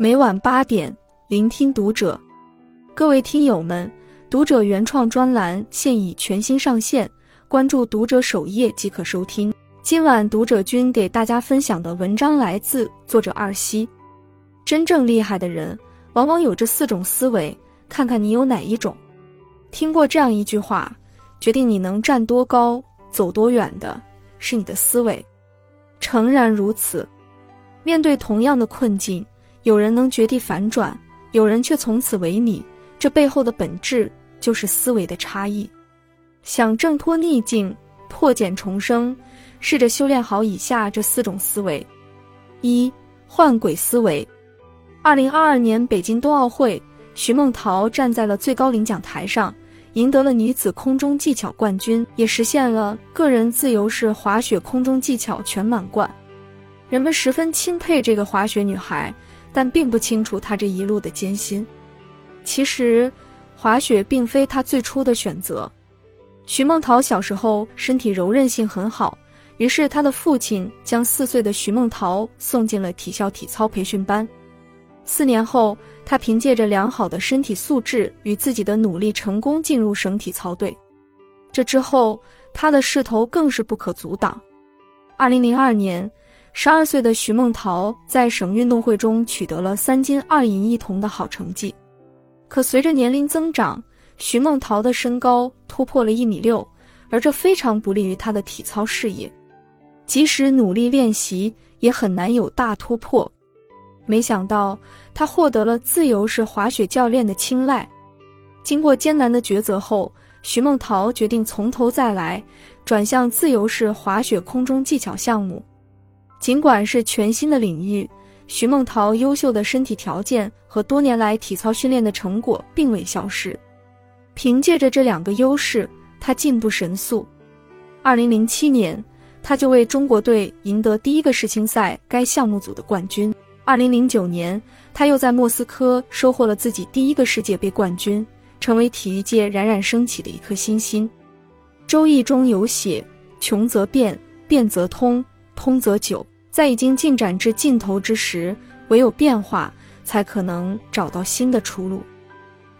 每晚八点，聆听读者。各位听友们，读者原创专栏现已全新上线，关注读者首页即可收听。今晚读者君给大家分享的文章来自作者二西。真正厉害的人，往往有这四种思维，看看你有哪一种。听过这样一句话：决定你能站多高、走多远的，是你的思维。诚然如此，面对同样的困境。有人能绝地反转，有人却从此萎靡。这背后的本质就是思维的差异。想挣脱逆境、破茧重生，试着修炼好以下这四种思维：一、换轨思维。二零二二年北京冬奥会，徐梦桃站在了最高领奖台上，赢得了女子空中技巧冠军，也实现了个人自由式滑雪空中技巧全满贯。人们十分钦佩这个滑雪女孩。但并不清楚他这一路的艰辛。其实，滑雪并非他最初的选择。徐梦桃小时候身体柔韧性很好，于是他的父亲将四岁的徐梦桃送进了体校体操培训班。四年后，他凭借着良好的身体素质与自己的努力，成功进入省体操队。这之后，他的势头更是不可阻挡。二零零二年。十二岁的徐梦桃在省运动会中取得了三金二银一铜的好成绩，可随着年龄增长，徐梦桃的身高突破了一米六，而这非常不利于她的体操事业，即使努力练习，也很难有大突破。没想到，她获得了自由式滑雪教练的青睐。经过艰难的抉择后，徐梦桃决定从头再来，转向自由式滑雪空中技巧项目。尽管是全新的领域，徐梦桃优秀的身体条件和多年来体操训练的成果并未消失。凭借着这两个优势，她进步神速。二零零七年，她就为中国队赢得第一个世青赛该项目组的冠军。二零零九年，她又在莫斯科收获了自己第一个世界杯冠军，成为体育界冉冉升起的一颗新星。《周易》中有写：“穷则变，变则通。”通则久，在已经进展至尽头之时，唯有变化才可能找到新的出路。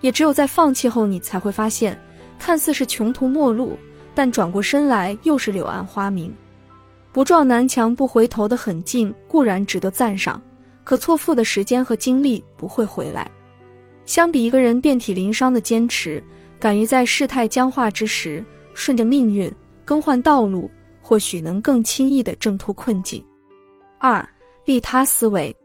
也只有在放弃后，你才会发现，看似是穷途末路，但转过身来又是柳暗花明。不撞南墙不回头的狠劲固然值得赞赏，可错付的时间和精力不会回来。相比一个人遍体鳞伤的坚持，敢于在事态僵化之时顺着命运更换道路。或许能更轻易地挣脱困境。二、利他思维。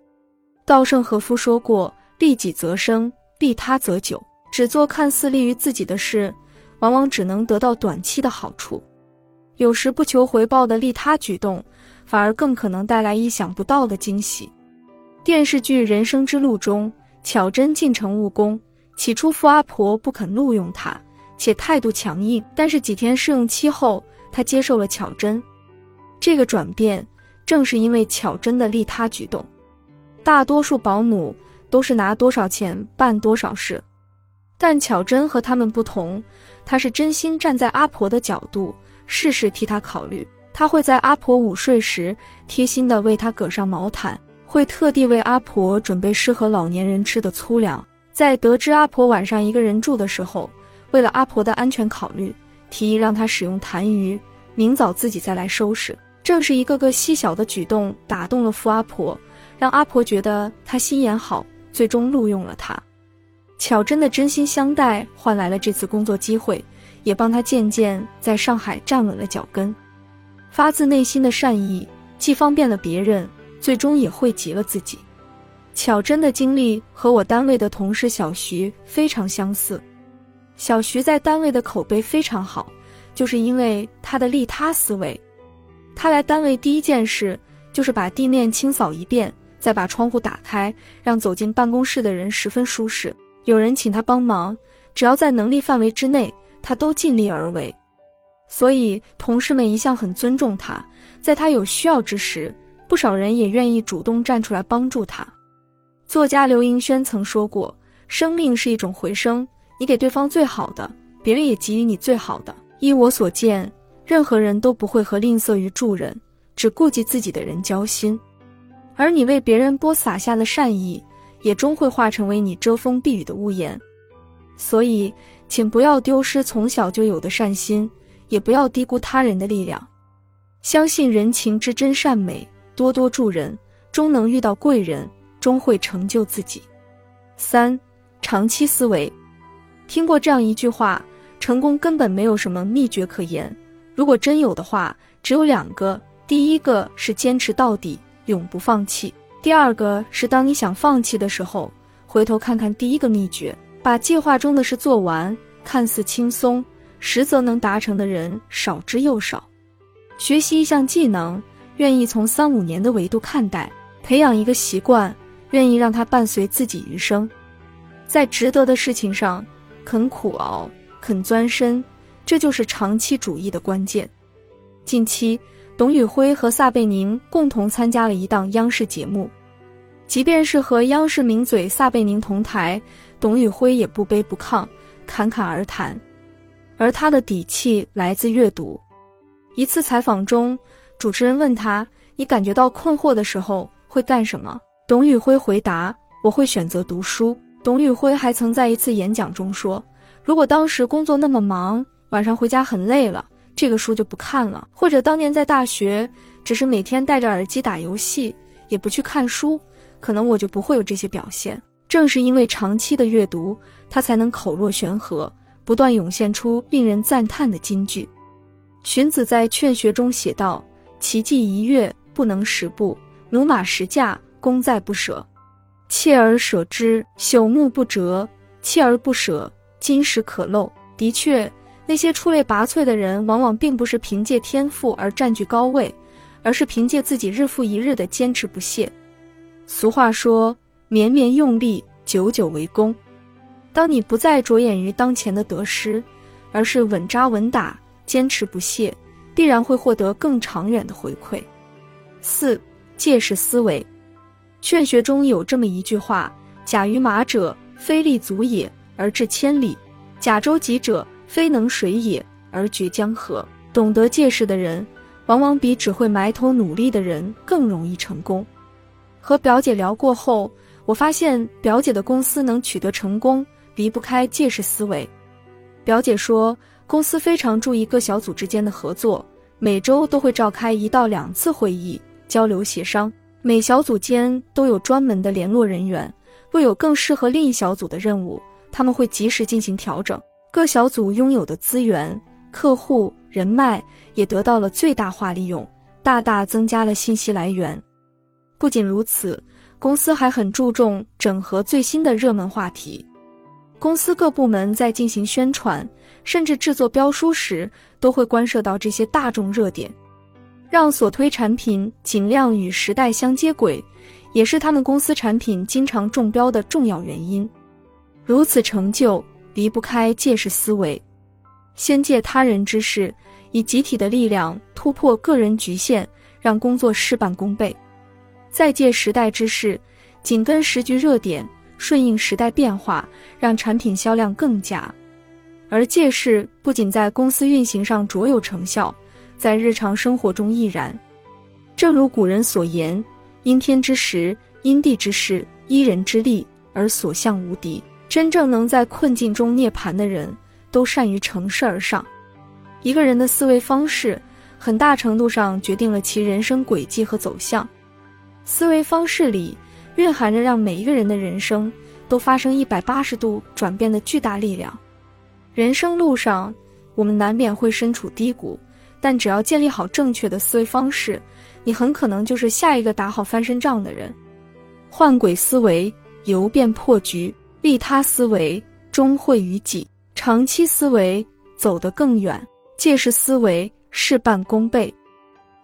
稻盛和夫说过：“利己则生，利他则久。”只做看似利于自己的事，往往只能得到短期的好处。有时不求回报的利他举动，反而更可能带来意想不到的惊喜。电视剧《人生之路》中，巧珍进城务工，起初富阿婆不肯录用她，且态度强硬。但是几天试用期后，他接受了巧珍，这个转变正是因为巧珍的利他举动。大多数保姆都是拿多少钱办多少事，但巧珍和他们不同，她是真心站在阿婆的角度，事事替她考虑。她会在阿婆午睡时贴心的为她搁上毛毯，会特地为阿婆准备适合老年人吃的粗粮。在得知阿婆晚上一个人住的时候，为了阿婆的安全考虑。提议让他使用痰盂，明早自己再来收拾。正是一个个细小的举动打动了付阿婆，让阿婆觉得他心眼好，最终录用了他。巧珍的真心相待换来了这次工作机会，也帮他渐渐在上海站稳了脚跟。发自内心的善意，既方便了别人，最终也惠及了自己。巧珍的经历和我单位的同事小徐非常相似。小徐在单位的口碑非常好，就是因为他的利他思维。他来单位第一件事就是把地面清扫一遍，再把窗户打开，让走进办公室的人十分舒适。有人请他帮忙，只要在能力范围之内，他都尽力而为。所以同事们一向很尊重他，在他有需要之时，不少人也愿意主动站出来帮助他。作家刘盈轩曾说过：“生命是一种回声。”你给对方最好的，别人也给予你最好的。依我所见，任何人都不会和吝啬于助人、只顾及自己的人交心。而你为别人播撒下的善意，也终会化成为你遮风避雨的屋檐。所以，请不要丢失从小就有的善心，也不要低估他人的力量。相信人情之真善美，多多助人，终能遇到贵人，终会成就自己。三、长期思维。听过这样一句话：成功根本没有什么秘诀可言。如果真有的话，只有两个：第一个是坚持到底，永不放弃；第二个是当你想放弃的时候，回头看看第一个秘诀，把计划中的事做完。看似轻松，实则能达成的人少之又少。学习一项技能，愿意从三五年的维度看待；培养一个习惯，愿意让它伴随自己余生。在值得的事情上，肯苦熬，肯钻深，这就是长期主义的关键。近期，董宇辉和撒贝宁共同参加了一档央视节目，即便是和央视名嘴撒贝宁同台，董宇辉也不卑不亢，侃侃而谈，而他的底气来自阅读。一次采访中，主持人问他：“你感觉到困惑的时候会干什么？”董宇辉回答：“我会选择读书。”董宇辉还曾在一次演讲中说：“如果当时工作那么忙，晚上回家很累了，这个书就不看了；或者当年在大学，只是每天戴着耳机打游戏，也不去看书，可能我就不会有这些表现。正是因为长期的阅读，他才能口若悬河，不断涌现出令人赞叹的金句。”荀子在《劝学》中写道：“骐骥一跃，不能十步；驽马十驾，功在不舍。锲而舍之，朽木不折；锲而不舍，金石可镂。”的确，那些出类拔萃的人，往往并不是凭借天赋而占据高位，而是凭借自己日复一日的坚持不懈。俗话说：“绵绵用力，久久为功。”当你不再着眼于当前的得失，而是稳扎稳打。坚持不懈，必然会获得更长远的回馈。四、借势思维，《劝学》中有这么一句话：“假于马者，非立足也，而至千里；甲舟楫者，非能水也，而绝江河。”懂得借势的人，往往比只会埋头努力的人更容易成功。和表姐聊过后，我发现表姐的公司能取得成功，离不开借势思维。表姐说。公司非常注意各小组之间的合作，每周都会召开一到两次会议交流协商。每小组间都有专门的联络人员，若有更适合另一小组的任务，他们会及时进行调整。各小组拥有的资源、客户、人脉也得到了最大化利用，大大增加了信息来源。不仅如此，公司还很注重整合最新的热门话题。公司各部门在进行宣传，甚至制作标书时，都会关涉到这些大众热点，让所推产品尽量与时代相接轨，也是他们公司产品经常中标的重要原因。如此成就离不开借势思维，先借他人之势，以集体的力量突破个人局限，让工作事半功倍；再借时代之势，紧跟时局热点。顺应时代变化，让产品销量更佳。而借势不仅在公司运行上卓有成效，在日常生活中亦然。正如古人所言：“因天之时，因地之势，依人之力，而所向无敌。”真正能在困境中涅槃的人，都善于乘势而上。一个人的思维方式，很大程度上决定了其人生轨迹和走向。思维方式里。蕴含着让每一个人的人生都发生一百八十度转变的巨大力量。人生路上，我们难免会身处低谷，但只要建立好正确的思维方式，你很可能就是下一个打好翻身仗的人。换轨思维，游变破局；利他思维，终会于己；长期思维，走得更远；借势思维，事半功倍。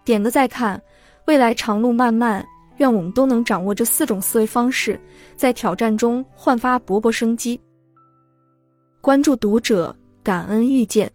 点个再看，未来长路漫漫。愿我们都能掌握这四种思维方式，在挑战中焕发勃勃生机。关注读者，感恩遇见。